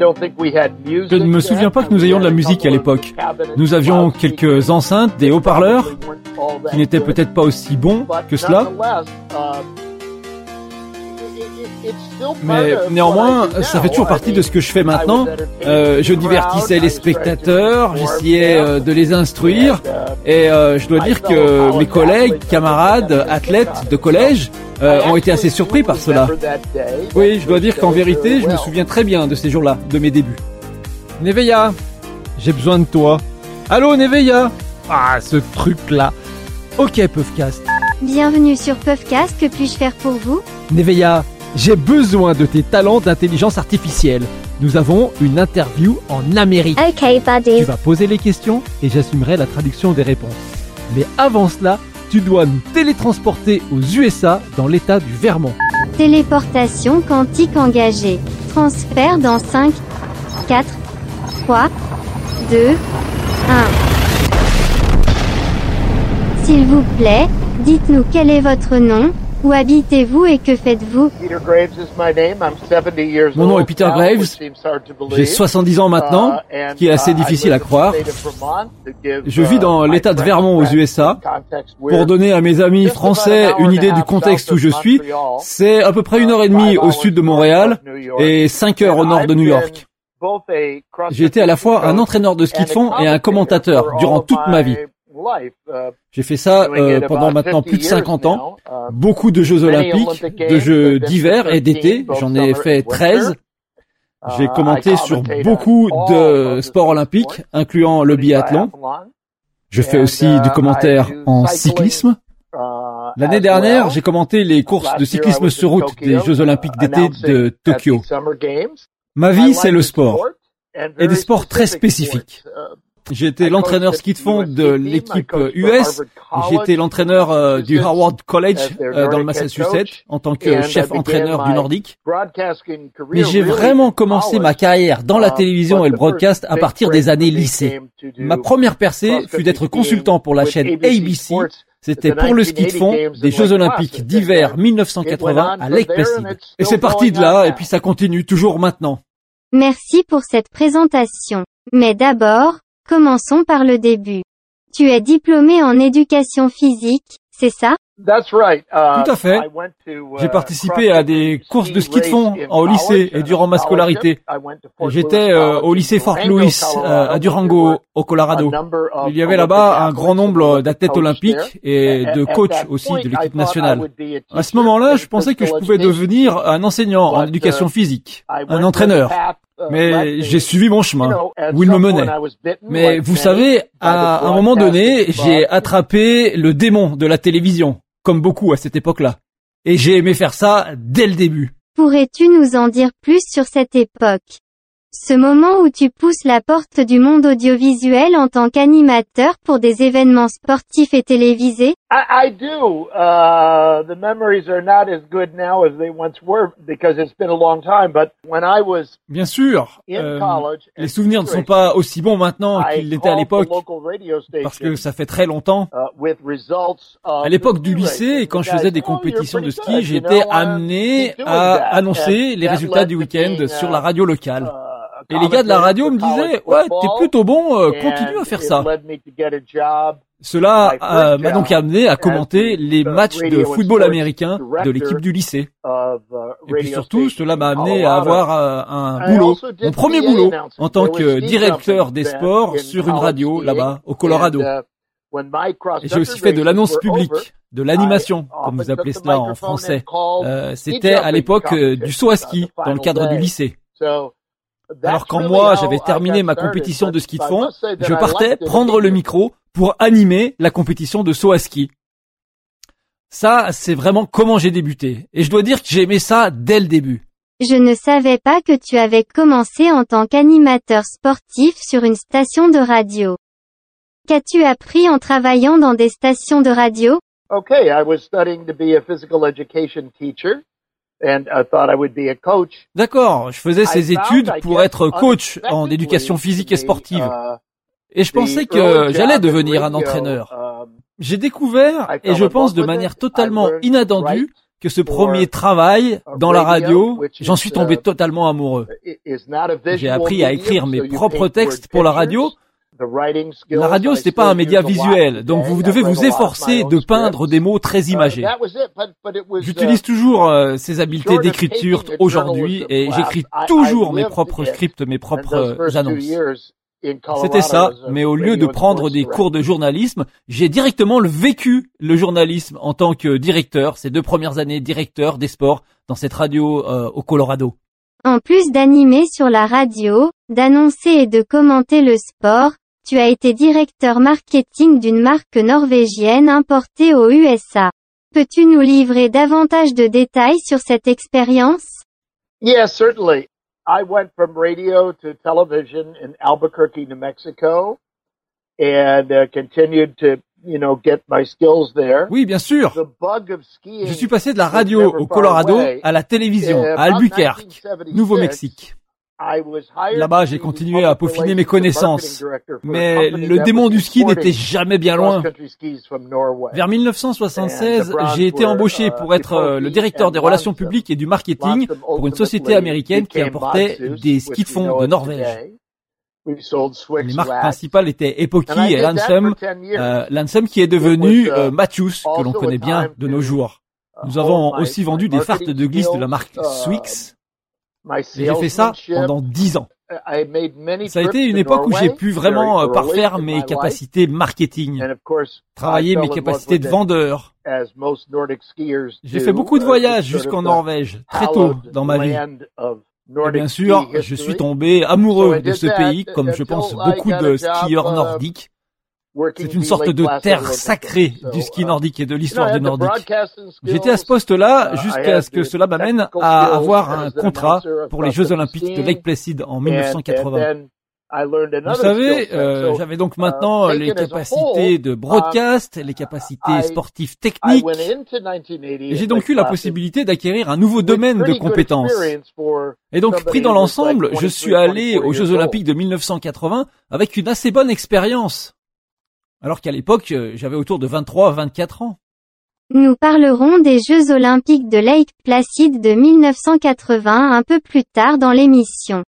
Je ne me souviens pas que nous ayons de la musique à l'époque. Nous avions quelques enceintes, des haut-parleurs, qui n'étaient peut-être pas aussi bons que cela. Mais néanmoins, ça fait toujours partie de ce que je fais maintenant. Euh, je divertissais les spectateurs, j'essayais euh, de les instruire, et euh, je dois dire que mes collègues, camarades, athlètes de collège ont été assez surpris par cela. Oui, je dois dire qu'en vérité, je me souviens très bien de ces jours-là, de mes débuts. Neveya, j'ai besoin de toi. Allô Neveya? Ah, ce truc-là. Ok, Puffcast. Bienvenue sur Puffcast, que puis-je faire pour vous? Neveya, j'ai besoin de tes talents d'intelligence artificielle. Nous avons une interview en Amérique. Ok, buddy. Tu vas poser les questions et j'assumerai la traduction des réponses. Mais avant cela, tu dois nous télétransporter aux USA dans l'état du Vermont. Téléportation quantique engagée. Transfert dans 5, 4, 3, 2, 1. S'il vous plaît, dites-nous quel est votre nom, où habitez-vous et que faites-vous Mon nom est Peter Graves. J'ai 70 ans maintenant, ce qui est assez uh, difficile à croire. Je vis dans l'État de Vermont aux USA. Pour donner à mes amis français une idée du contexte où je suis, c'est à peu près une heure et demie au sud de Montréal et cinq heures au nord de New York. J'ai été à la fois un entraîneur de ski de fond et un commentateur durant toute ma vie. J'ai fait ça euh, pendant maintenant plus de 50 ans. Beaucoup de Jeux olympiques, de Jeux d'hiver et d'été. J'en ai fait 13. J'ai commenté sur beaucoup de sports olympiques, incluant le biathlon. Je fais aussi du commentaire en cyclisme. L'année dernière, j'ai commenté les courses de cyclisme sur route des Jeux olympiques d'été de Tokyo. Ma vie, c'est le sport. Et des sports très spécifiques. J'ai été l'entraîneur ski de fond de l'équipe US. J'ai été l'entraîneur euh, du Harvard College euh, dans le Massachusetts en tant que chef entraîneur du Nordique. Mais j'ai vraiment commencé ma carrière dans la télévision et le broadcast à partir des années lycée. Ma première percée fut d'être consultant pour la chaîne ABC. C'était pour le ski de fond des Jeux Olympiques d'hiver 1980 à Lake Placid. Et c'est parti de là et puis ça continue toujours maintenant. Merci pour cette présentation. Mais d'abord, Commençons par le début. Tu es diplômé en éducation physique, c'est ça? Tout à fait. J'ai participé à des courses de ski de fond au lycée et durant ma scolarité. J'étais euh, au lycée Fort Lewis euh, à Durango, au Colorado. Il y avait là-bas un grand nombre d'athlètes olympiques et de coachs aussi de l'équipe nationale. À ce moment-là, je pensais que je pouvais devenir un enseignant en éducation physique, un entraîneur. Mais j'ai suivi mon chemin, où il me menait. Mais vous savez, à un moment donné, j'ai attrapé le démon de la télévision, comme beaucoup à cette époque-là. Et j'ai aimé faire ça dès le début. Pourrais-tu nous en dire plus sur cette époque? Ce moment où tu pousses la porte du monde audiovisuel en tant qu'animateur pour des événements sportifs et télévisés I, I do. Uh, the memories are not as good now as they once were because it's been a long time. But when I was Bien sûr, euh, les souvenirs ne sont pas aussi bons maintenant qu'ils l'étaient à l'époque parce que ça fait très longtemps. Uh, à l'époque du lycée, et quand je faisais des oh, compétitions de ski, j'étais amené à annoncer les résultats du week-end sur la radio locale. Uh, et les gars de la radio me disaient, ouais, t'es plutôt bon, euh, continue à faire ça. Cela euh, m'a donc amené à commenter les matchs de football américain de l'équipe du lycée. Et puis surtout, cela m'a amené à avoir euh, un boulot, mon premier boulot, en tant que directeur des sports sur une radio là-bas, au Colorado. Et j'ai aussi fait de l'annonce publique, de l'animation, comme vous appelez cela en français. Euh, C'était à l'époque du saut à ski, dans le cadre du lycée. Alors quand moi j'avais terminé ma compétition de ski de fond, je partais prendre le micro pour animer la compétition de saut à ski. Ça, c'est vraiment comment j'ai débuté. Et je dois dire que j'ai aimé ça dès le début. Je ne savais pas que tu avais commencé en tant qu'animateur sportif sur une station de radio. Qu'as-tu appris en travaillant dans des stations de radio? Okay, I was studying to be a physical education teacher. D'accord, je faisais ces études pour être coach en éducation physique et sportive. Uh, et je pensais que j'allais devenir un entraîneur. Um, J'ai découvert, et je pense de manière totalement inattendue, que ce premier travail dans la radio, j'en suis tombé totalement amoureux. J'ai appris à écrire mes propres textes pour la radio. La radio, ce n'est pas un média visuel, donc vous devez vous efforcer de peindre des mots très imagés. J'utilise toujours euh, ces habiletés d'écriture aujourd'hui et j'écris toujours mes propres scripts, mes propres annonces. C'était ça, mais au lieu de prendre des cours de journalisme, j'ai directement vécu le journalisme en tant que directeur, ces deux premières années directeur des sports dans cette radio euh, au Colorado. En plus d'animer sur la radio, d'annoncer et de commenter le sport, tu as été directeur marketing d'une marque norvégienne importée aux USA. Peux-tu nous livrer davantage de détails sur cette expérience? Yes, certainly. I went from radio to television in Albuquerque, New Mexico, and uh, continued to you know, get my skills there. Oui, bien sûr. Je suis passé de la radio au Colorado à la télévision à Albuquerque, Nouveau-Mexique. Là-bas, j'ai continué à peaufiner mes connaissances. Mais le démon du ski n'était jamais bien loin. Vers 1976, j'ai été embauché pour être euh, le directeur des relations publiques et du marketing pour une société américaine qui importait des skis de fond de Norvège. Les marques principales étaient Epoky et Lansum, euh, Lansum qui est devenu euh, Matthews, que l'on connaît bien de nos jours. Nous avons aussi vendu des fartes de glisse de la marque Swix, j'ai fait ça pendant dix ans. Ça a été une époque où j'ai pu vraiment euh, parfaire mes capacités marketing, travailler mes capacités de vendeur. J'ai fait beaucoup de voyages jusqu'en Norvège, très tôt dans ma vie. Et bien sûr, je suis tombé amoureux de ce pays, comme je pense beaucoup de skieurs nordiques. C'est une sorte de terre sacrée du ski nordique et de l'histoire du nordique. J'étais à ce poste-là uh, jusqu'à ce que cela m'amène à avoir un contrat pour les Jeux Olympiques de Lake Placid en 1980. Vous savez, euh, j'avais donc maintenant uh, les capacités de broadcast, les capacités sportives techniques. J'ai donc eu la possibilité d'acquérir un nouveau domaine de compétences. Et donc, pris dans l'ensemble, je suis allé aux Jeux Olympiques de 1980 avec une assez bonne expérience alors qu'à l'époque, euh, j'avais autour de 23 à 24 ans. Nous parlerons des Jeux olympiques de Lake Placid de 1980 un peu plus tard dans l'émission.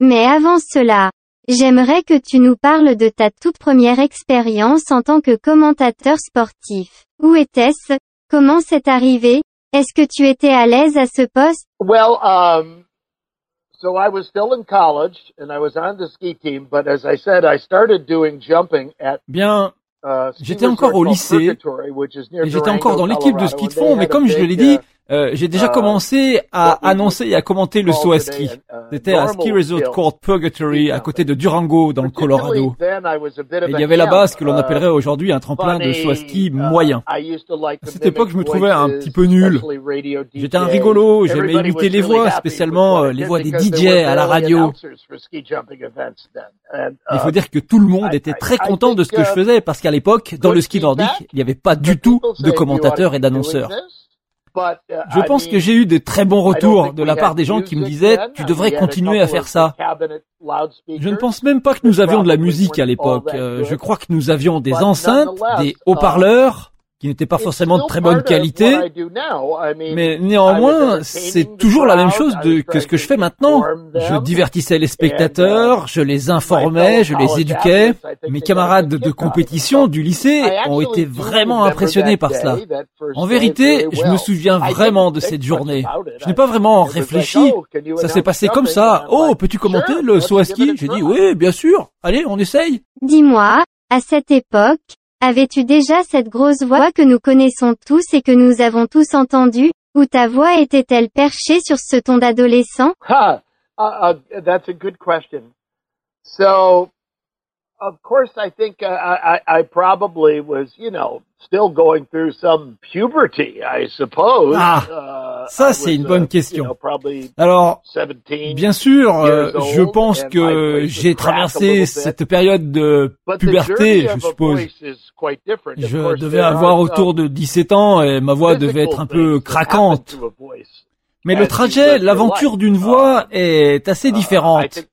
Mais avant cela, j'aimerais que tu nous parles de ta toute première expérience en tant que commentateur sportif. Où était-ce? Comment c'est arrivé? Est-ce que tu étais à l'aise à ce poste? Well, um, so I was still in college and I was on the ski team, but as I said, I started doing jumping at Bien, uh, j'étais encore au lycée. Et j'étais encore dans l'équipe de ski de fond, mais comme je l'ai dit, euh, j'ai déjà uh, commencé à annoncer et à commenter le saut à ski. Uh, C'était à Ski Resort called Purgatory à côté de Durango dans le Colorado. Et il y avait là-bas ce que l'on appellerait aujourd'hui un tremplin de saut à ski moyen. À cette époque, je me trouvais un petit peu nul. J'étais un rigolo, j'aimais imiter les voix, spécialement euh, les voix des DJ à la radio. Il faut dire que tout le monde était très content de ce que je faisais parce qu'à l'époque, dans le ski nordique, il n'y avait pas du tout de commentateurs et d'annonceurs. Je pense que j'ai eu de très bons retours de la part des gens qui me disaient tu devrais continuer à faire ça. Je ne pense même pas que nous avions de la musique à l'époque. Euh, je crois que nous avions des enceintes, des haut-parleurs, qui n'était pas forcément de très bonne qualité, mais néanmoins, c'est toujours la même chose de, que ce que je fais maintenant. Je divertissais les spectateurs, je les informais, je les éduquais. Mes camarades de compétition du lycée ont été vraiment impressionnés par cela. En vérité, je me souviens vraiment de cette journée. Je n'ai pas vraiment réfléchi. Ça s'est passé comme ça. Oh, peux-tu commenter le saut à ski J'ai dit oui, bien sûr. Allez, on essaye. Dis-moi, à cette époque, Avais-tu déjà cette grosse voix que nous connaissons tous et que nous avons tous entendue, ou ta voix était-elle perchée sur ce ton d'adolescent? uh, uh, that's a good question. So, of course, I think uh, I, I probably was, you know, still going through some puberty, I suppose. Ah, uh, ça c'est une bonne uh, question. Alors, bien sûr, euh, je pense que j'ai traversé cette période de puberté, je suppose. Je devais avoir autour de 17 ans et ma voix devait être un peu craquante. Mais le trajet, l'aventure d'une voix est assez différente.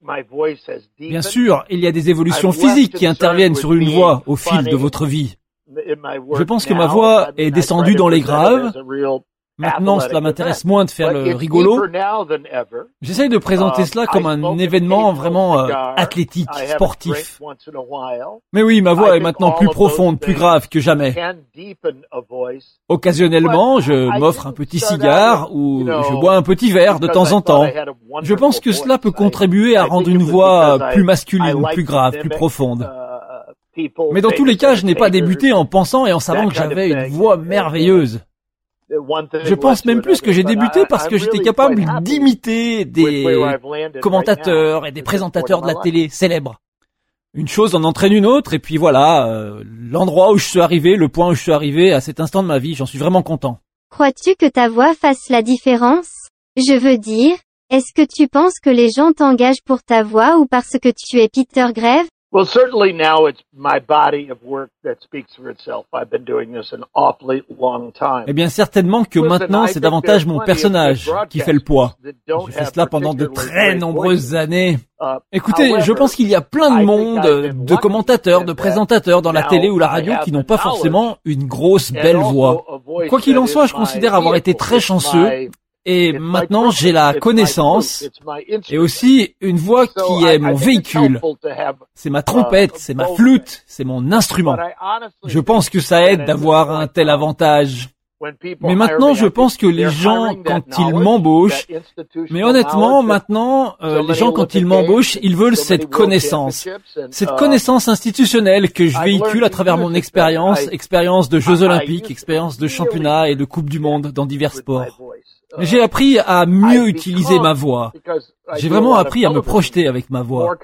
Bien sûr, il y a des évolutions physiques qui interviennent sur une voix au fil de votre vie. Je pense que ma voix est descendue dans les graves. Maintenant, cela m'intéresse moins de faire le rigolo. J'essaye de présenter cela comme un événement vraiment euh, athlétique, sportif. Mais oui, ma voix est maintenant plus profonde, plus grave que jamais. Occasionnellement, je m'offre un petit cigare ou je bois un petit verre de temps en temps. Je pense que cela peut contribuer à rendre une voix plus masculine, plus grave, plus profonde. Mais dans tous les cas, je n'ai pas débuté en pensant et en savant que j'avais une voix merveilleuse. Je pense même plus que j'ai débuté parce que j'étais capable d'imiter des commentateurs et des présentateurs de la télé célèbres. Une chose en entraîne une autre et puis voilà, euh, l'endroit où je suis arrivé, le point où je suis arrivé à cet instant de ma vie, j'en suis vraiment content. Crois-tu que ta voix fasse la différence? Je veux dire, est-ce que tu penses que les gens t'engagent pour ta voix ou parce que tu es Peter Greve? Well, certainly now it's my body of work that speaks for itself. I've been doing this an awfully long time. Eh bien, certainement que maintenant, c'est davantage mon personnage qui fait le poids. J'ai fait cela pendant de très nombreuses années. Uh, Écoutez, je pense qu'il y a plein de monde, de commentateurs, de présentateurs dans la télé ou la radio qui n'ont pas forcément une grosse belle voix. Quoi qu'il en soit, je considère avoir été très chanceux et maintenant j'ai la connaissance et aussi une voix qui est mon véhicule. C'est ma trompette, c'est ma flûte, c'est mon instrument. Je pense que ça aide d'avoir un tel avantage. Mais maintenant, je pense que les gens, quand ils m'embauchent, mais honnêtement, maintenant, euh, les gens, quand ils m'embauchent, ils veulent cette connaissance, cette connaissance institutionnelle que je véhicule à travers mon expérience, expérience de Jeux Olympiques, expérience de championnats et de Coupes du Monde dans divers sports. J'ai appris à mieux utiliser ma voix. J'ai vraiment appris à me projeter avec ma voix.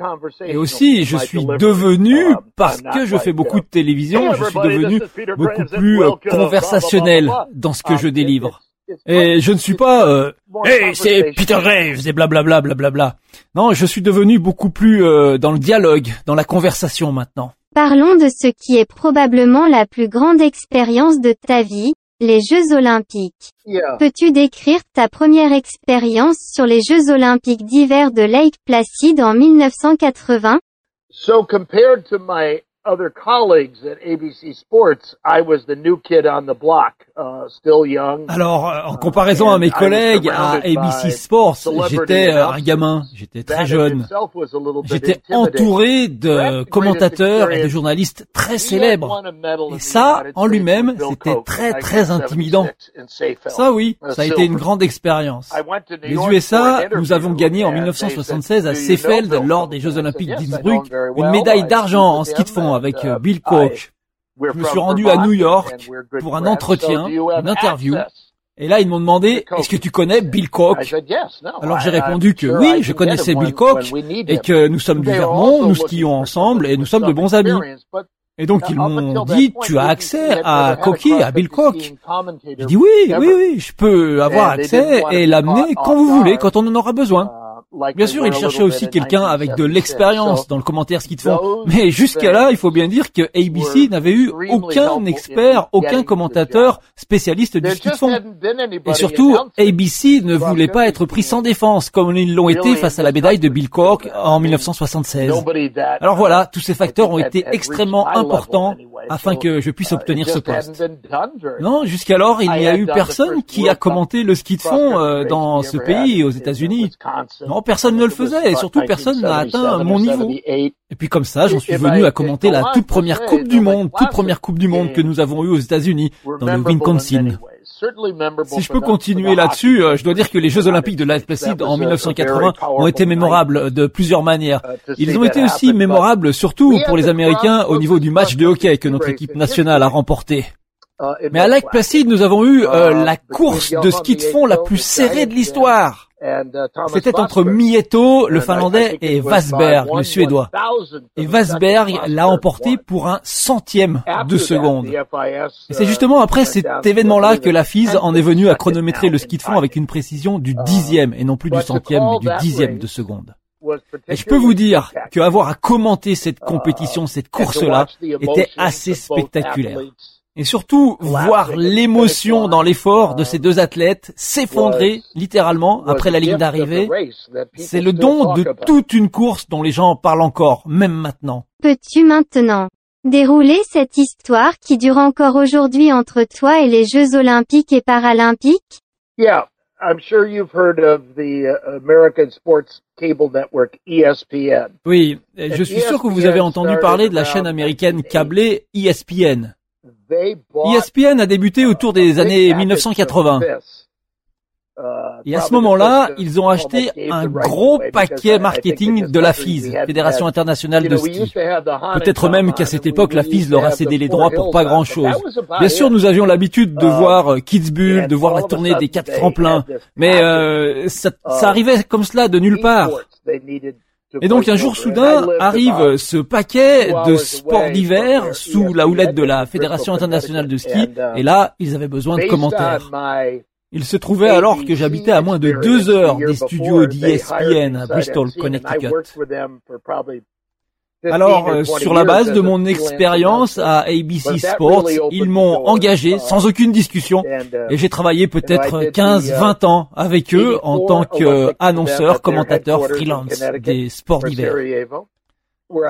Et aussi, je suis devenu, parce que je fais beaucoup de télévision, je suis devenu beaucoup plus euh, conversationnel dans ce que je délivre. Et je ne suis pas, euh, hey, c'est Peter Graves et blablabla, blablabla. Non, je suis devenu beaucoup plus euh, dans le dialogue, dans la conversation maintenant. Parlons de ce qui est probablement la plus grande expérience de ta vie, les Jeux Olympiques. Peux-tu décrire ta première expérience sur les Jeux Olympiques d'hiver de Lake Placid en 1980? So compared to my other colleagues at ABC Sports, I was the new kid on the block. Alors, euh, en comparaison à mes collègues à ABC Sports, j'étais euh, un gamin, j'étais très jeune. J'étais entouré de commentateurs et de journalistes très célèbres. Et ça, en lui-même, c'était très très intimidant. Ça oui, ça a été une grande expérience. Les USA, nous avons gagné en 1976 à Seefeld lors des Jeux Olympiques d'Innsbruck une médaille d'argent en ski de fond avec euh, Bill Koch. Je me suis rendu à New York pour un entretien, une interview. Et là, ils m'ont demandé, est-ce que tu connais Bill Koch Alors j'ai répondu que oui, je connaissais Bill Koch et que nous sommes du Vermont, nous skions ensemble et nous sommes de bons amis. Et donc ils m'ont dit, tu as accès à Koki, à Bill Koch. J'ai dit oui, oui, oui, je peux avoir accès et l'amener quand vous voulez, quand on en aura besoin. Bien sûr, il cherchait aussi quelqu'un avec de l'expérience dans le commentaire ski de fond. Mais jusqu'à là, il faut bien dire que ABC n'avait eu aucun expert, aucun commentateur spécialiste du ski de fond. Et surtout, ABC ne voulait pas être pris sans défense, comme ils l'ont été face à la médaille de Bill Cork en 1976. Alors voilà, tous ces facteurs ont été extrêmement importants afin que je puisse obtenir ce poste. Non, jusqu'alors, il n'y a eu personne qui a commenté le ski de fond euh, dans ce pays, aux États-Unis. Non, personne ne le faisait et surtout personne n'a atteint mon niveau. Et puis comme ça, j'en suis venu à commenter la toute première Coupe du Monde, toute première Coupe du Monde que nous avons eue aux États-Unis, dans le Wisconsin. Si je peux continuer là-dessus, euh, je dois dire que les Jeux Olympiques de La Placid en 1980 ont été mémorables de plusieurs manières. Ils ont été aussi mémorables surtout pour les Américains au niveau du match de hockey que notre équipe nationale a remporté. Uh, Mais à Lake Placid, nous avons eu euh, uh, la course de ski de fond la plus serrée de l'histoire. Uh, C'était entre Mieto, le Finlandais, et Vasberg, le Suédois. Et Vasberg l'a emporté pour un centième de seconde. Et c'est justement après cet événement-là que la FIS en est venue à chronométrer le ski de fond avec une précision du dixième, et non plus du centième, mais du dixième de seconde. Et je peux vous dire qu'avoir à commenter cette compétition, cette course-là, était assez spectaculaire. Et surtout, voir l'émotion dans l'effort de ces deux athlètes s'effondrer littéralement après la ligne d'arrivée, c'est le don de toute une course dont les gens parlent encore, même maintenant. Peux-tu maintenant dérouler cette histoire qui dure encore aujourd'hui entre toi et les Jeux olympiques et paralympiques? Yeah, I'm sure you've heard of the American Sports Cable Network, ESPN. Oui, je suis sûr que vous avez entendu parler de la chaîne américaine câblée ESPN. ESPN a débuté autour des années 1980. Et à ce moment-là, ils ont acheté un gros paquet marketing de la FIS, Fédération internationale de ski. Peut-être même qu'à cette époque, la FIS leur a cédé les droits pour pas grand-chose. Bien sûr, nous avions l'habitude de voir euh, Kitzbühel, de voir la tournée des quatre tremplins, mais euh, ça, ça arrivait comme cela de nulle part. Et donc un jour soudain arrive ce paquet de sports d'hiver sous la houlette de la Fédération internationale de ski, et là, ils avaient besoin de commentaires. Il se trouvait alors que j'habitais à moins de deux heures des studios d'ESPN à Bristol, Connecticut. Alors, euh, sur la base de mon expérience à ABC Sports, ils m'ont engagé sans aucune discussion et j'ai travaillé peut-être 15-20 ans avec eux en tant qu'annonceur, commentateur freelance des sports d'hiver.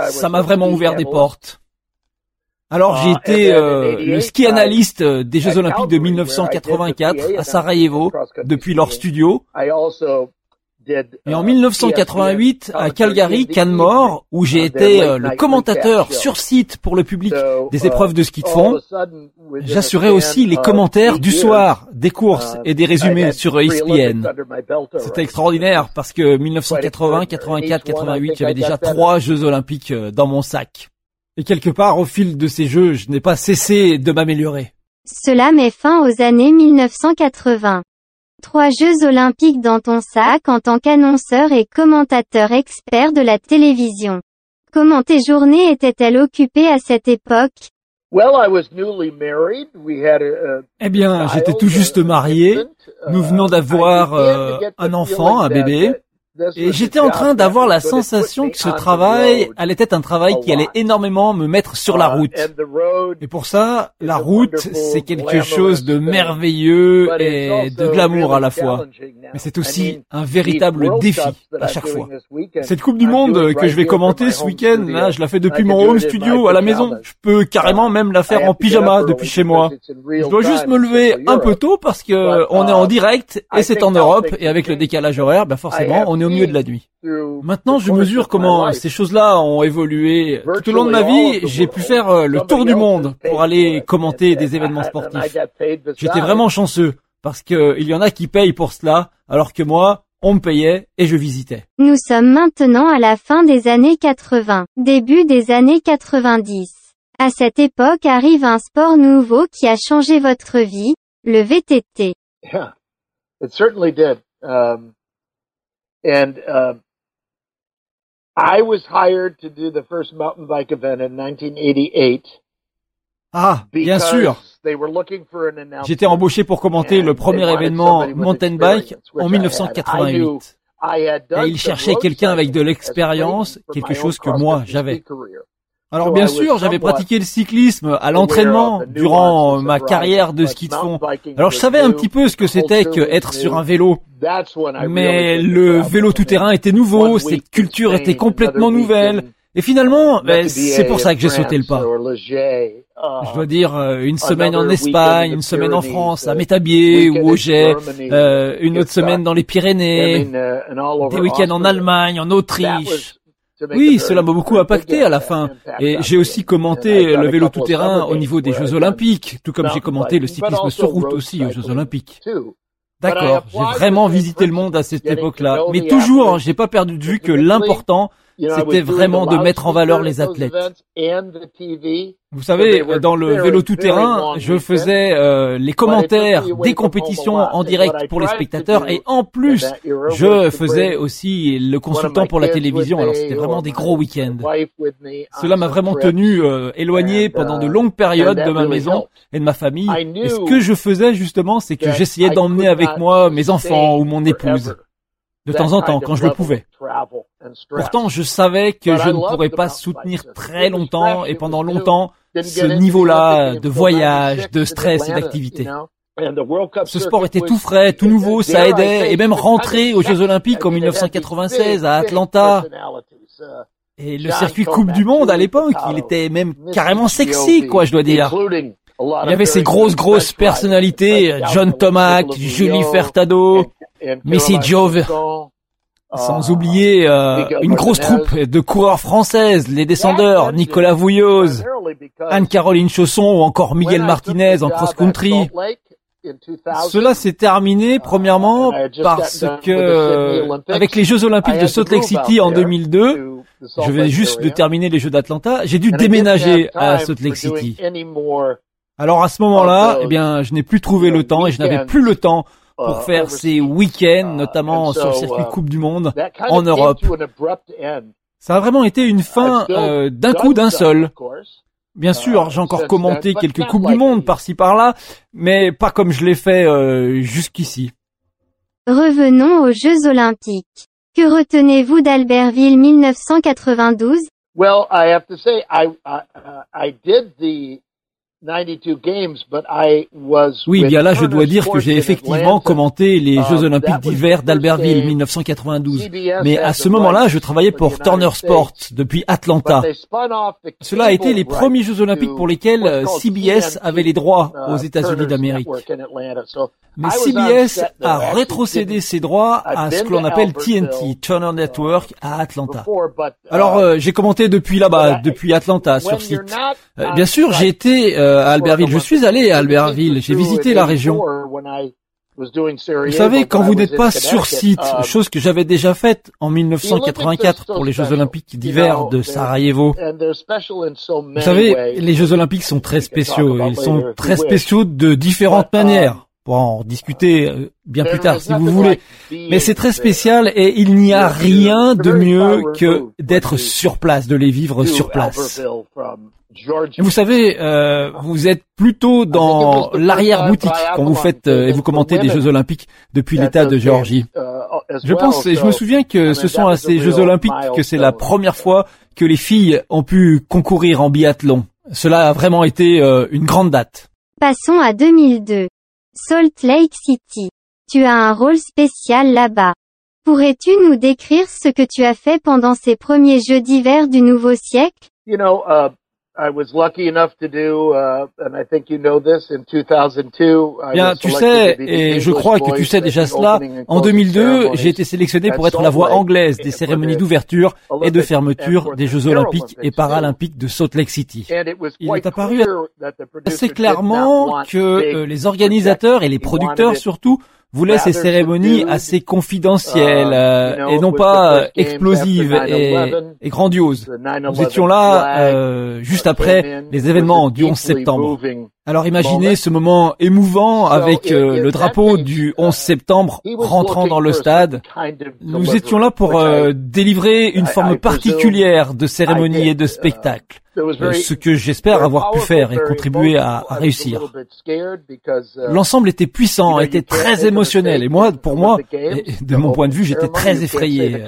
Ça m'a vraiment ouvert des portes. Alors j'ai ah, été euh, le ski analyste des Jeux Olympiques de 1984 à Sarajevo depuis leur studio. Et en 1988 uh, à Calgary, Canmore, où j'ai uh, été euh, le commentateur sur site pour le public des uh, épreuves de ski de fond, j'assurais aussi les commentaires du soir des courses et des résumés sur ESPN. C'était extraordinaire parce que 1980, 84, 88, j'avais déjà trois Jeux Olympiques dans mon sac. Et quelque part, au fil de ces jeux, je n'ai pas cessé de m'améliorer. Cela met fin aux années 1980. Trois Jeux olympiques dans ton sac en tant qu'annonceur et commentateur expert de la télévision. Comment tes journées étaient-elles occupées à cette époque? Eh bien, j'étais tout juste marié. Nous venons d'avoir euh, un enfant, un bébé. Et j'étais en train d'avoir la sensation que ce travail allait être un travail qui allait énormément me mettre sur la route. Et pour ça, la route, c'est quelque chose de merveilleux et de glamour à la fois. Mais c'est aussi un véritable défi à chaque fois. Cette Coupe du Monde que je vais commenter ce week-end, là, je la fais depuis mon home studio à la maison. Je peux carrément même la faire en pyjama depuis chez moi. Je dois juste me lever un peu tôt parce que on est en direct et c'est en Europe et avec le décalage horaire, ben forcément, on est au milieu de la nuit. Maintenant, je mesure comment ces choses-là ont évolué. Tout au long de ma vie, j'ai pu faire euh, le tour du monde pour aller commenter des événements sportifs. J'étais vraiment chanceux parce qu'il y en a qui payent pour cela, alors que moi, on me payait et je visitais. Nous sommes maintenant à la fin des années 80, début des années 90. À cette époque arrive un sport nouveau qui a changé votre vie, le VTT. Yeah, it certainly did. Um, And uh, I was hired to do the first mountain bike event in 1988. Ah, bien sûr. J'étais embauché pour commenter le premier événement mountain bike en 1988. Et ils cherchaient quelqu'un avec de l'expérience, quelque chose que moi j'avais. Alors bien sûr, j'avais pratiqué le cyclisme à l'entraînement durant ma carrière de ski de fond. Alors je savais un petit peu ce que c'était que être sur un vélo. Mais le vélo tout-terrain était nouveau, cette culture était complètement nouvelle. Et finalement, ben, c'est pour ça que j'ai sauté le pas. Je dois dire, euh, une semaine en Espagne, une semaine en France, à Métabier ou au Jet, euh, une autre semaine dans les Pyrénées, des week-ends en Allemagne, en Autriche. Oui, cela m'a beaucoup impacté à la fin. Et j'ai aussi commenté le vélo tout-terrain au niveau des Jeux Olympiques, tout comme j'ai commenté le cyclisme sur route aussi aux Jeux Olympiques. D'accord, j'ai vraiment visité le monde à cette époque-là. Mais toujours, j'ai pas perdu de vue que l'important, c'était vraiment de mettre en valeur les athlètes. Vous savez, dans le vélo tout-terrain, je faisais euh, les commentaires des compétitions en direct pour les spectateurs et en plus, je faisais aussi le consultant pour la télévision. Alors c'était vraiment des gros week-ends. Cela m'a vraiment tenu euh, éloigné pendant de uh, longues périodes de ma maison et de ma famille. Et ce que je faisais justement, c'est que j'essayais d'emmener avec moi mes enfants ou mon épouse de temps en temps quand je le pouvais. Pourtant, je savais que je ne pourrais pas soutenir très longtemps et pendant longtemps ce niveau-là de voyage, de stress et d'activité. Ce sport était tout frais, tout nouveau, ça aidait, et même rentrer aux Jeux Olympiques en 1996 à Atlanta. Et le circuit Coupe du Monde à l'époque, il était même carrément sexy, quoi, je dois dire. Il y avait ces grosses, grosses personnalités, John Tomac, Julie Fertado, Missy Jove, sans oublier euh, une grosse troupe de coureurs françaises, les descendeurs, Nicolas Vouilloz, Anne-Caroline Chausson ou encore Miguel Martinez en cross-country. Cela s'est terminé premièrement parce que avec les Jeux Olympiques de Salt Lake City en 2002, je vais juste de terminer les Jeux d'Atlanta, j'ai dû déménager à Salt Lake City. Alors à ce moment-là, eh bien, je n'ai plus trouvé le temps et je n'avais plus le temps pour faire ces week-ends, notamment sur le circuit Coupe du Monde en Europe. Ça a vraiment été une fin euh, d'un coup d'un seul. Bien sûr, j'ai encore commenté quelques Coupes du Monde par-ci par-là, mais pas comme je l'ai fait euh, jusqu'ici. Revenons aux Jeux Olympiques. Que retenez-vous d'Albertville 1992 Well, I have to say, I, I, I did the oui, bien là, je dois dire que j'ai effectivement commenté les Jeux um, Olympiques d'hiver d'Albertville 1992. Mais à ce moment-là, je travaillais pour Turner Sports depuis Atlanta. Cela a été les premiers Jeux Olympiques pour lesquels CBS avait les droits uh, aux États-Unis d'Amérique. Mais CBS a rétrocédé ses droits à ce que l'on appelle TNT, Turner Network, à Atlanta. Alors, uh, euh, j'ai commenté depuis là-bas, depuis Atlanta, sur site. Euh, bien sûr, j'ai été euh, à Albertville. Je suis allé à Albertville, j'ai visité la région. Vous savez, quand vous n'êtes pas sur site, chose que j'avais déjà faite en 1984 pour les Jeux Olympiques d'hiver de Sarajevo. Vous savez, les Jeux Olympiques sont très spéciaux. Ils sont très spéciaux de différentes manières pour en discuter euh, bien plus tard si vous voulez. Mais c'est très spécial et il n'y a rien de mieux que d'être sur place, de les vivre sur place. Vous savez, euh, vous êtes plutôt dans l'arrière-boutique quand vous faites euh, et vous commentez des Jeux Olympiques depuis l'État de Géorgie. Je pense et je me souviens que ce sont à ces Jeux Olympiques que c'est la première fois que les filles ont pu concourir en biathlon. Cela a vraiment été une grande date. Passons à 2002. Salt Lake City. Tu as un rôle spécial là-bas. Pourrais-tu nous décrire ce que tu as fait pendant ces premiers Jeux d'hiver du nouveau siècle? You know, uh, Bien, tu sais, et je crois que tu sais déjà cela, en 2002, j'ai été sélectionné pour être la voix anglaise des cérémonies d'ouverture et de fermeture des Jeux Olympiques et Paralympiques de Salt Lake City. Il est apparu assez clairement que euh, les organisateurs et les producteurs surtout voulait ces cérémonies assez confidentielles uh, euh, et non pas euh, explosives et, et, grandioses. Nous étions là euh, juste après les événements du 11 septembre. Alors imaginez ce moment émouvant avec le drapeau du 11 septembre rentrant dans le stade. Nous étions là pour délivrer une forme particulière de cérémonie et de spectacle. Euh, ce que j'espère avoir pu faire et contribuer à, à réussir. Uh, L'ensemble était puissant, était très émotionnel, et moi, pour moi, de mon point de vue, j'étais très effrayé.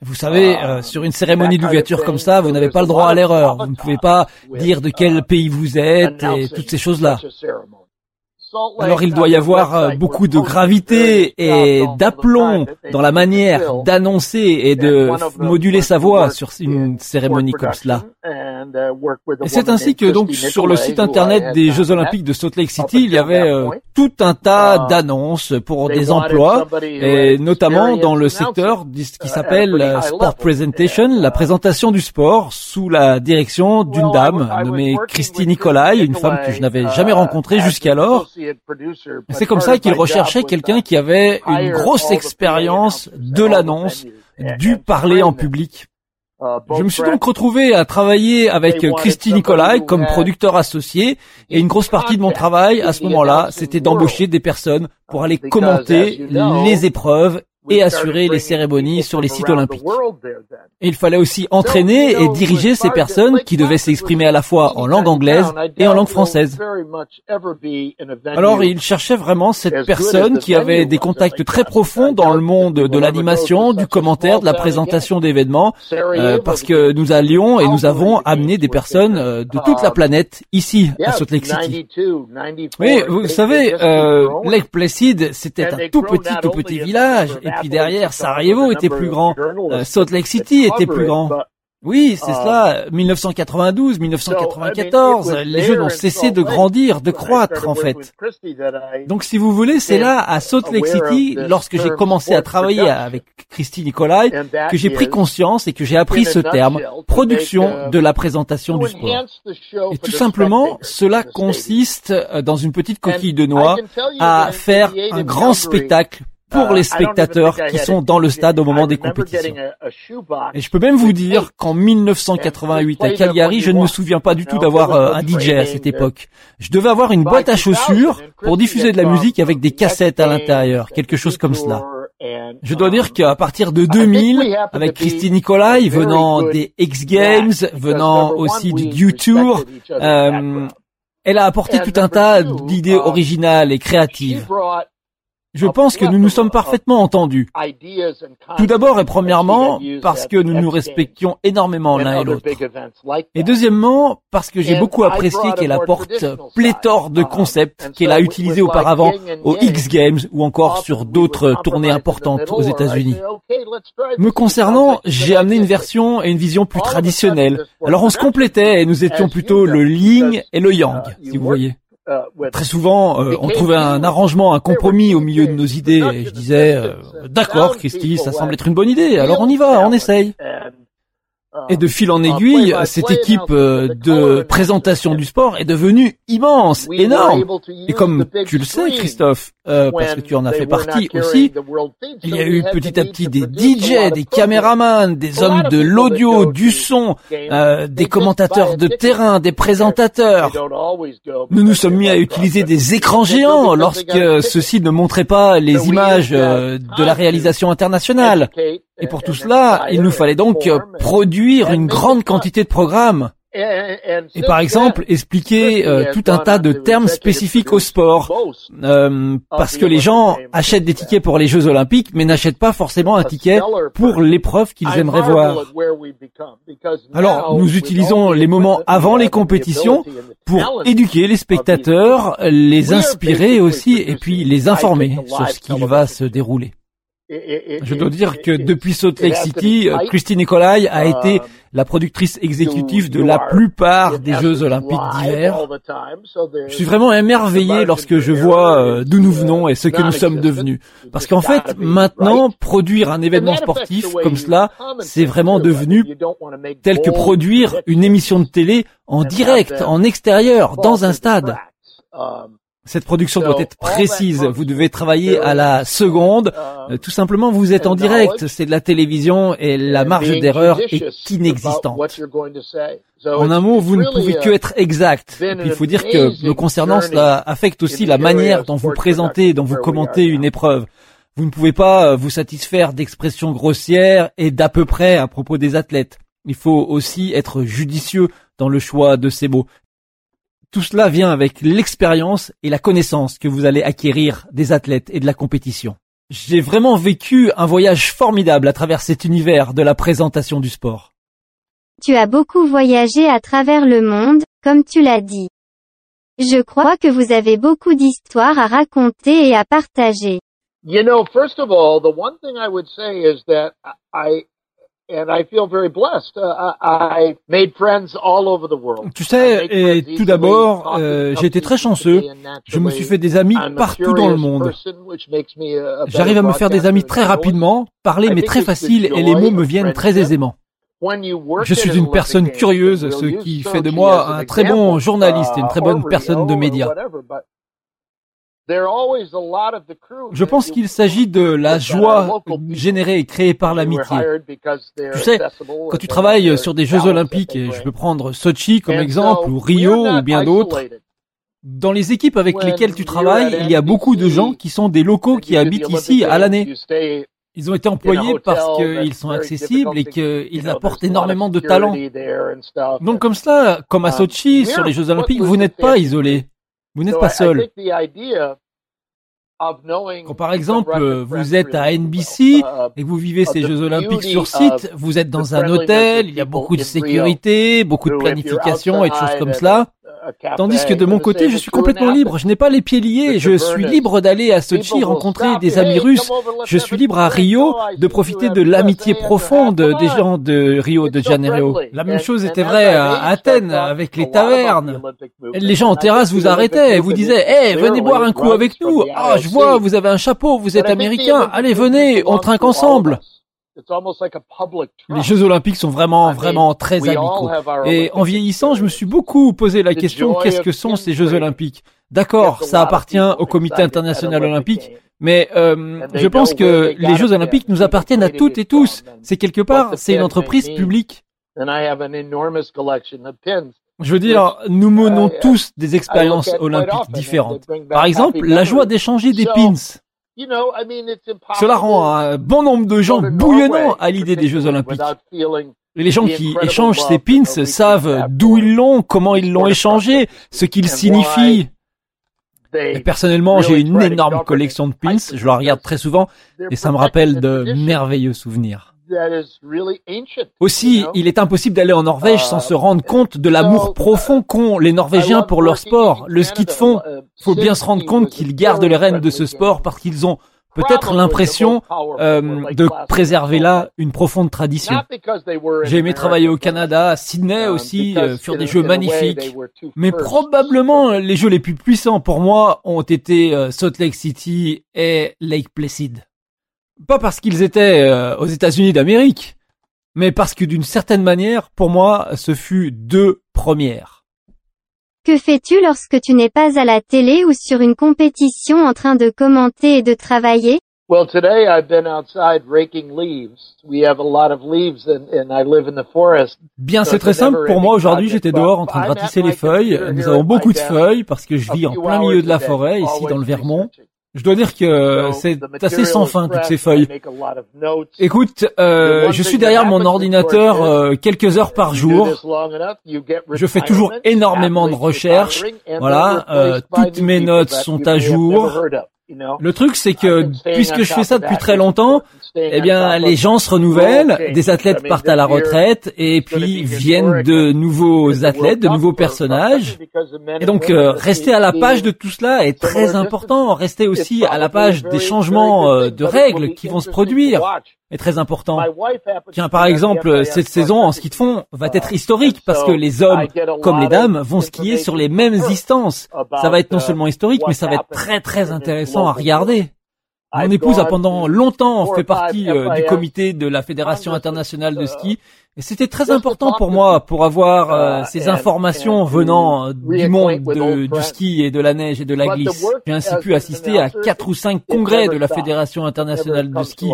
Vous savez, euh, sur une cérémonie d'ouverture comme ça, vous n'avez pas le droit à l'erreur. Vous ne pouvez pas dire de quel pays vous êtes et toutes ces choses-là. Alors il doit y avoir euh, beaucoup de gravité et d'aplomb dans la manière d'annoncer et de moduler sa voix sur une cérémonie comme cela. Et c'est ainsi que donc sur le site internet des Jeux Olympiques de Salt Lake City, il y avait euh, tout un tas d'annonces pour des emplois, et notamment dans le secteur qui s'appelle Sport Presentation, la présentation du sport sous la direction d'une dame nommée Christy Nicolai, une femme que je n'avais jamais rencontrée jusqu'alors. C'est comme ça qu'il recherchait quelqu'un qui avait une grosse expérience de l'annonce, du parler en public. Je me suis donc retrouvé à travailler avec Christy Nicolai comme producteur associé et une grosse partie de mon travail à ce moment-là, c'était d'embaucher des personnes pour aller commenter les épreuves et assurer les cérémonies sur les sites olympiques. Il fallait aussi entraîner et diriger ces personnes qui devaient s'exprimer à la fois en langue anglaise et en langue française. Alors il cherchait vraiment cette personne qui avait des contacts très profonds dans le monde de l'animation, du commentaire, de la présentation d'événements, euh, parce que nous allions et nous avons amené des personnes euh, de toute la planète ici à Salt Lake City. Oui, vous savez, euh, Lake Placid, c'était un tout petit, tout petit village, puis derrière, Sarajevo était plus grand, euh, Salt Lake City était plus grand. Oui, c'est cela. 1992, 1994, les jeux ont cessé de grandir, de croître en fait. Donc si vous voulez, c'est là à Salt Lake City, lorsque j'ai commencé à travailler avec Christy Nicolai, que j'ai pris conscience et que j'ai appris ce terme, production de la présentation du sport. Et tout simplement, cela consiste euh, dans une petite coquille de noix à faire un grand spectacle pour les spectateurs qui sont dans le stade au moment des compétitions. Et je peux même vous dire qu'en 1988 à Calgary, je ne me souviens pas du tout d'avoir euh, un DJ à cette époque. Je devais avoir une boîte à chaussures pour diffuser de la musique avec des cassettes à l'intérieur, quelque chose comme cela. Je dois dire qu'à partir de 2000, avec Christine Nicolai, venant des X Games, venant aussi du U-Tour, euh, elle a apporté tout un tas d'idées originales et créatives. Je pense que nous nous sommes parfaitement entendus. Tout d'abord et premièrement parce que nous nous respections énormément l'un et l'autre. Et deuxièmement parce que j'ai beaucoup apprécié qu'elle apporte pléthore de concepts qu'elle a utilisés auparavant aux X Games ou encore sur d'autres tournées importantes aux États-Unis. Me concernant, j'ai amené une version et une vision plus traditionnelle. Alors on se complétait et nous étions plutôt le yin et le yang, si vous voyez. Euh, Très souvent, euh, on trouvait un arrangement, un compromis au milieu de nos idées, et je disais, euh, d'accord, Christy, ça semble être une bonne idée, alors on y va, on essaye. Et de fil en aiguille, cette équipe euh, de présentation du sport est devenue immense, énorme. Et comme tu le sais, Christophe, euh, parce que tu en as fait partie aussi, il y a eu petit à petit des DJ, des caméramans, des hommes de l'audio, du son, euh, des commentateurs de terrain, des présentateurs. Nous nous sommes mis à utiliser des écrans géants lorsque ceux-ci ne montraient pas les images de la réalisation internationale. Et pour tout cela, il nous fallait donc produire une grande quantité de programmes. Et par exemple, expliquer euh, tout un tas de termes spécifiques au sport, euh, parce que les gens achètent des tickets pour les Jeux Olympiques, mais n'achètent pas forcément un ticket pour l'épreuve qu'ils aimeraient voir. Alors, nous utilisons les moments avant les compétitions pour éduquer les spectateurs, les inspirer aussi, et puis les informer sur ce qui va se dérouler. Je dois dire que depuis Salt Lake City, Christine Nicolai a été la productrice exécutive de la plupart des Jeux Olympiques d'hiver. Je suis vraiment émerveillé lorsque je vois euh, d'où nous venons et ce que nous sommes devenus. Parce qu'en fait, maintenant, produire un événement sportif comme cela, c'est vraiment devenu tel que produire une émission de télé en direct, en extérieur, dans un stade. Cette production doit être précise. Vous devez travailler à la seconde. Euh, tout simplement, vous êtes en direct. C'est de la télévision et la marge d'erreur est inexistante. En un mot, vous ne pouvez que être exact. il faut dire que, me concernant, cela affecte aussi la manière dont vous présentez, dont vous commentez une épreuve. Vous ne pouvez pas euh, vous satisfaire d'expressions grossières et d'à peu près à propos des athlètes. Il faut aussi être judicieux dans le choix de ces mots. Tout cela vient avec l'expérience et la connaissance que vous allez acquérir des athlètes et de la compétition. J'ai vraiment vécu un voyage formidable à travers cet univers de la présentation du sport. Tu as beaucoup voyagé à travers le monde, comme tu l'as dit. Je crois que vous avez beaucoup d'histoires à raconter et à partager. You know, first of all, the one thing I would say is that I tu sais, et tout d'abord, euh, j'ai été très chanceux. Je me suis fait des amis partout dans le monde. J'arrive à me faire des amis très rapidement, parler mais très facile et les mots me viennent très aisément. Je suis une personne curieuse, ce qui fait de moi un très bon journaliste et une très bonne personne de médias. Je pense qu'il s'agit de la joie générée et créée par l'amitié. Tu sais, quand tu travailles sur des Jeux Olympiques, et je peux prendre Sochi comme exemple, ou Rio, ou bien d'autres, dans les équipes avec lesquelles tu travailles, il y a beaucoup de gens qui sont des locaux qui habitent ici à l'année. Ils ont été employés parce qu'ils sont accessibles et qu'ils apportent énormément de talent. Donc comme cela, comme à um, Sochi, sur les Jeux Olympiques, vous n'êtes pas isolé. Vous n'êtes pas seul. Quand par exemple vous êtes à NBC et que vous vivez ces Jeux Olympiques sur site, vous êtes dans un hôtel, il y a beaucoup de sécurité, beaucoup de planification et de choses comme cela. Tandis que de mon côté, je suis complètement libre. Je n'ai pas les pieds liés. Je suis libre d'aller à Sochi rencontrer des amis russes. Je suis libre à Rio de profiter de l'amitié profonde des gens de Rio de Janeiro. La même chose était vraie à Athènes avec les tavernes. Les gens en terrasse vous arrêtaient et vous disaient, eh, venez boire un coup avec nous. Ah, je vois, vous avez un chapeau, vous êtes américain. Allez, venez, on trinque ensemble. Les Jeux Olympiques sont vraiment, vraiment très amicaux. Et en vieillissant, je me suis beaucoup posé la question qu'est-ce que sont ces Jeux Olympiques? D'accord, ça appartient au Comité international olympique, mais euh, je pense que les Jeux Olympiques nous appartiennent à toutes et tous. C'est quelque part, c'est une entreprise publique. Je veux dire, nous menons tous des expériences olympiques différentes. Par exemple, la joie d'échanger des pins. Cela rend un bon nombre de gens bouillonnants à l'idée des Jeux Olympiques. Les gens qui échangent ces pins savent d'où ils l'ont, comment ils l'ont échangé, ce qu'ils signifient. Et personnellement, j'ai une énorme collection de pins, je la regarde très souvent et ça me rappelle de merveilleux souvenirs. Aussi, il est impossible d'aller en Norvège sans se rendre compte de l'amour profond qu'ont les Norvégiens pour leur sport. Le ski de fond, faut bien se rendre compte qu'ils gardent les rênes de ce sport parce qu'ils ont peut-être l'impression euh, de préserver là une profonde tradition. J'ai aimé travailler au Canada, Sydney aussi euh, furent des jeux magnifiques, mais probablement les jeux les plus puissants pour moi ont été euh, Salt Lake City et Lake Placid. Pas parce qu'ils étaient euh, aux États-Unis d'Amérique, mais parce que d'une certaine manière, pour moi, ce fut deux premières. Que fais-tu lorsque tu n'es pas à la télé ou sur une compétition en train de commenter et de travailler? Bien, c'est très simple. Pour moi, aujourd'hui, j'étais dehors en train de ratisser les feuilles. Nous avons beaucoup de feuilles parce que je vis en plein milieu de la forêt, ici dans le Vermont. Je dois dire que c'est assez sans fin toutes ces feuilles. Écoute, euh, je suis derrière mon ordinateur euh, quelques heures par jour. Je fais toujours énormément de recherches. Voilà, euh, toutes mes notes sont à jour. Le truc, c'est que puisque je fais ça depuis très longtemps, eh bien, les gens se renouvellent, des athlètes partent à la retraite, et puis viennent de nouveaux athlètes, de nouveaux personnages. Et donc, euh, rester à la page de tout cela est très important. Rester aussi à la page des changements euh, de règles qui vont se produire est très important. Tiens, par exemple, cette saison en ski de fond va être historique parce que les hommes comme les dames vont skier sur les mêmes distances. Ça va être non seulement historique, mais ça va être très très intéressant à regarder. Mon épouse a pendant longtemps fait partie euh, du comité de la Fédération internationale de ski et c'était très important pour moi pour avoir euh, ces informations venant du monde du ski et de la neige et de la glisse. J'ai ainsi pu assister à quatre ou cinq congrès de la Fédération internationale de ski.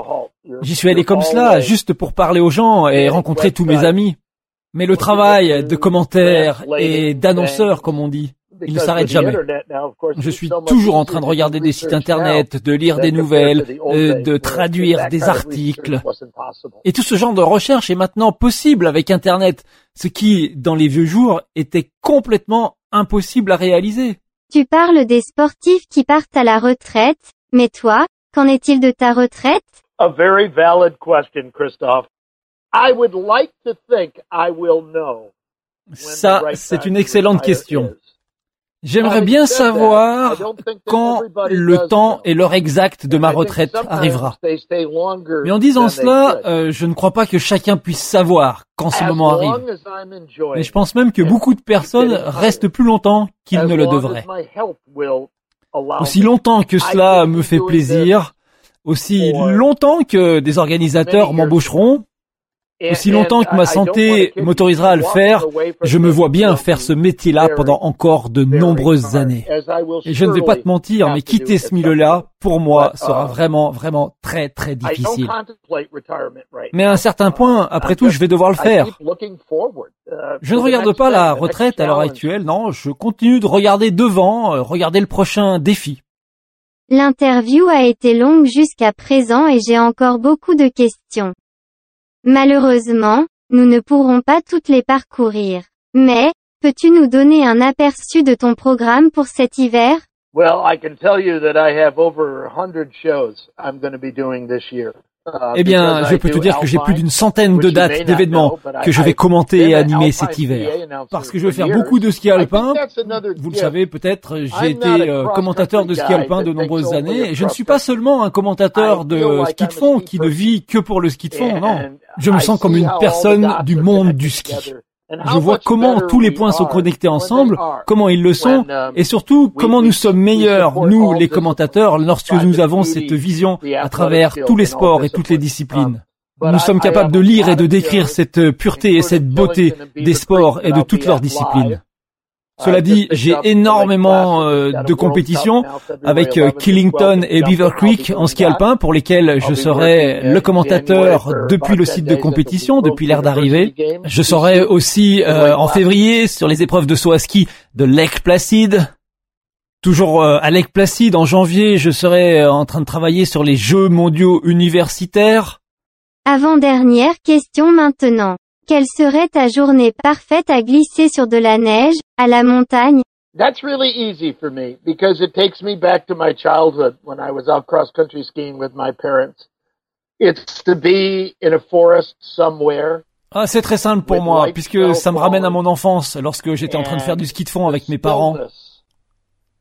J'y suis allé comme cela, juste pour parler aux gens et rencontrer tous mes amis. Mais le travail de commentaires et d'annonceurs, comme on dit, il ne s'arrête jamais. Je suis toujours en train de regarder des sites internet, de lire des nouvelles, euh, de traduire des articles. Et tout ce genre de recherche est maintenant possible avec internet, ce qui, dans les vieux jours, était complètement impossible à réaliser. Tu parles des sportifs qui partent à la retraite, mais toi, qu'en est-il de ta retraite? A very valid question, Christophe. I would like to think I will know. Ça, c'est une excellente question. J'aimerais bien savoir quand le temps et l'heure exacte de ma retraite arrivera. Mais en disant cela, euh, je ne crois pas que chacun puisse savoir quand ce moment arrive. Mais je pense même que beaucoup de personnes restent plus longtemps qu'ils ne le devraient. Aussi longtemps que cela me fait plaisir, aussi longtemps que des organisateurs m'embaucheront, aussi longtemps que ma santé m'autorisera à le faire, je me vois bien faire ce métier-là pendant encore de nombreuses années. Et je ne vais pas te mentir, mais quitter ce milieu-là, pour moi, sera vraiment, vraiment très, très difficile. Mais à un certain point, après tout, je vais devoir le faire. Je ne regarde pas la retraite à l'heure actuelle, non, je continue de regarder devant, euh, regarder le prochain défi. L'interview a été longue jusqu'à présent et j'ai encore beaucoup de questions. Malheureusement, nous ne pourrons pas toutes les parcourir. Mais, peux-tu nous donner un aperçu de ton programme pour cet hiver? Well, I can tell you that I have over 100 shows I'm going be doing this year. Eh bien, je peux te dire que j'ai plus d'une centaine de dates d'événements que je vais commenter et animer cet hiver. Parce que je vais faire beaucoup de ski alpin. Vous le savez peut-être, j'ai été euh, commentateur de ski alpin de nombreuses années. Et je ne suis pas seulement un commentateur de ski de fond qui ne vit que pour le ski de fond, non. Je me sens comme une personne du monde du ski. Je vois comment tous les points sont connectés ensemble, comment ils le sont, um, et surtout comment nous sommes meilleurs, nous les commentateurs, lorsque nous avons cette vision à travers tous les sports et toutes les disciplines. Nous sommes capables de lire et de décrire cette pureté et cette beauté des sports et de toutes leurs disciplines. Cela dit, j'ai énormément euh, de compétitions avec euh, Killington et Beaver Creek en ski alpin pour lesquelles je serai le commentateur depuis le site de compétition, depuis l'ère d'arrivée. Je serai aussi euh, en février sur les épreuves de saut à ski de Lake Placid. Toujours à Lake Placid, en janvier, je serai en train de travailler sur les Jeux mondiaux universitaires. Avant-dernière question maintenant. Quelle serait ta journée parfaite à glisser sur de la neige, à la montagne? That's really easy for me because it takes me back to my childhood when I was out cross country skiing with my parents. It's to be in a forest somewhere. Ah, c'est très simple pour moi, puisque ça me ramène à mon enfance, lorsque j'étais en train de faire du ski de fond avec mes parents.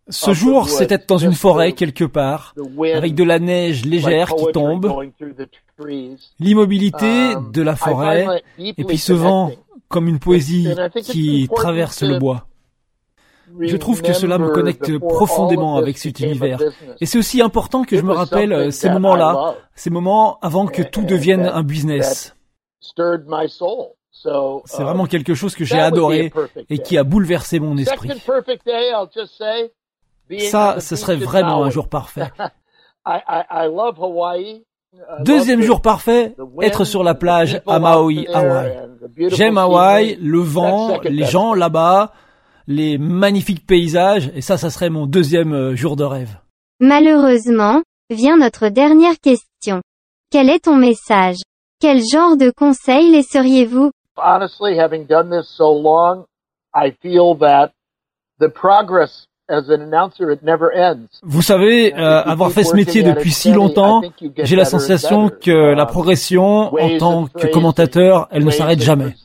Ce jour, c'était dans une forêt quelque part, avec de la neige légère qui tombe, l'immobilité um, de la forêt, et puis ce vent comme une poésie qui traverse le bois. Je trouve que cela me connecte profondément avec cet univers. Et c'est aussi important que je me rappelle ces moments-là, ces moments avant que tout devienne un business. C'est vraiment quelque chose que j'ai adoré et qui a bouleversé mon esprit. Ça, ce serait vraiment un jour parfait. Deuxième jour parfait, être sur la plage à Maui, Hawaï. J'aime Hawaï, le vent, les gens là-bas, les magnifiques paysages, et ça, ça serait mon deuxième euh, jour de rêve. Malheureusement, vient notre dernière question. Quel est ton message? Quel genre de conseil laisseriez-vous? Honestly, having done this so long, I feel that the progress vous savez, euh, avoir fait ce métier depuis si longtemps, j'ai la sensation que la progression en tant que commentateur, elle ne s'arrête jamais.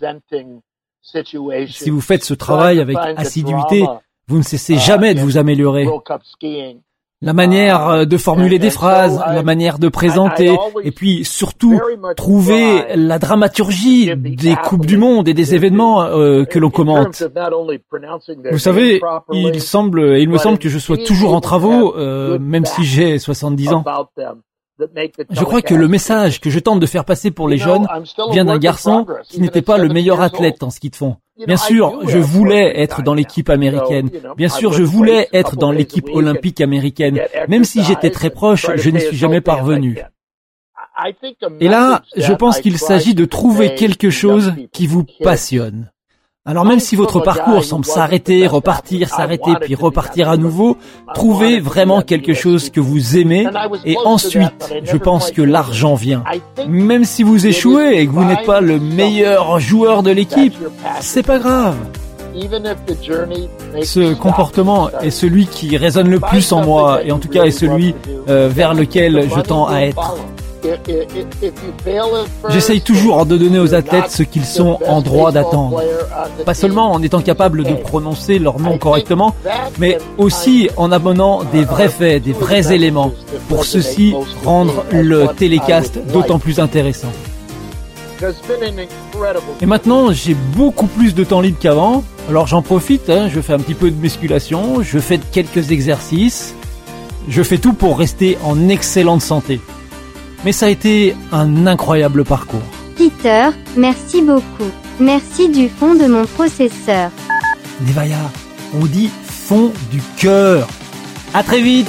Si vous faites ce travail avec assiduité, vous ne cessez jamais de vous améliorer la manière euh, de formuler des phrases, la manière de présenter, et puis surtout trouver la dramaturgie des coupes du monde et des événements euh, que l'on commente. Vous savez, il semble, il me semble que je sois toujours en travaux, euh, même si j'ai 70 ans. Je crois que le message que je tente de faire passer pour les jeunes vient d'un garçon qui n'était pas le meilleur athlète en ski de fond. Bien sûr, je voulais être dans l'équipe américaine. Bien sûr, je voulais être dans l'équipe olympique américaine. Même si j'étais très proche, je n'y suis jamais parvenu. Et là, je pense qu'il s'agit de trouver quelque chose qui vous passionne. Alors même si votre parcours semble s'arrêter, repartir, s'arrêter, puis repartir à nouveau, trouvez vraiment quelque chose que vous aimez et ensuite, je pense que l'argent vient. Même si vous échouez et que vous n'êtes pas le meilleur joueur de l'équipe, c'est pas grave. Ce comportement est celui qui résonne le plus en moi et en tout cas est celui euh, vers lequel je tends à être. J'essaye toujours de donner aux athlètes ce qu'ils sont en droit d'attendre. Pas seulement en étant capable de prononcer leur nom correctement, mais aussi en abonnant des vrais faits, des vrais éléments, pour ceci rendre le télécast d'autant plus intéressant. Et maintenant, j'ai beaucoup plus de temps libre qu'avant, alors j'en profite, hein, je fais un petit peu de musculation, je fais quelques exercices, je fais tout pour rester en excellente santé mais ça a été un incroyable parcours. Peter, merci beaucoup. Merci du fond de mon processeur. Nevaya, on dit fond du cœur. À très vite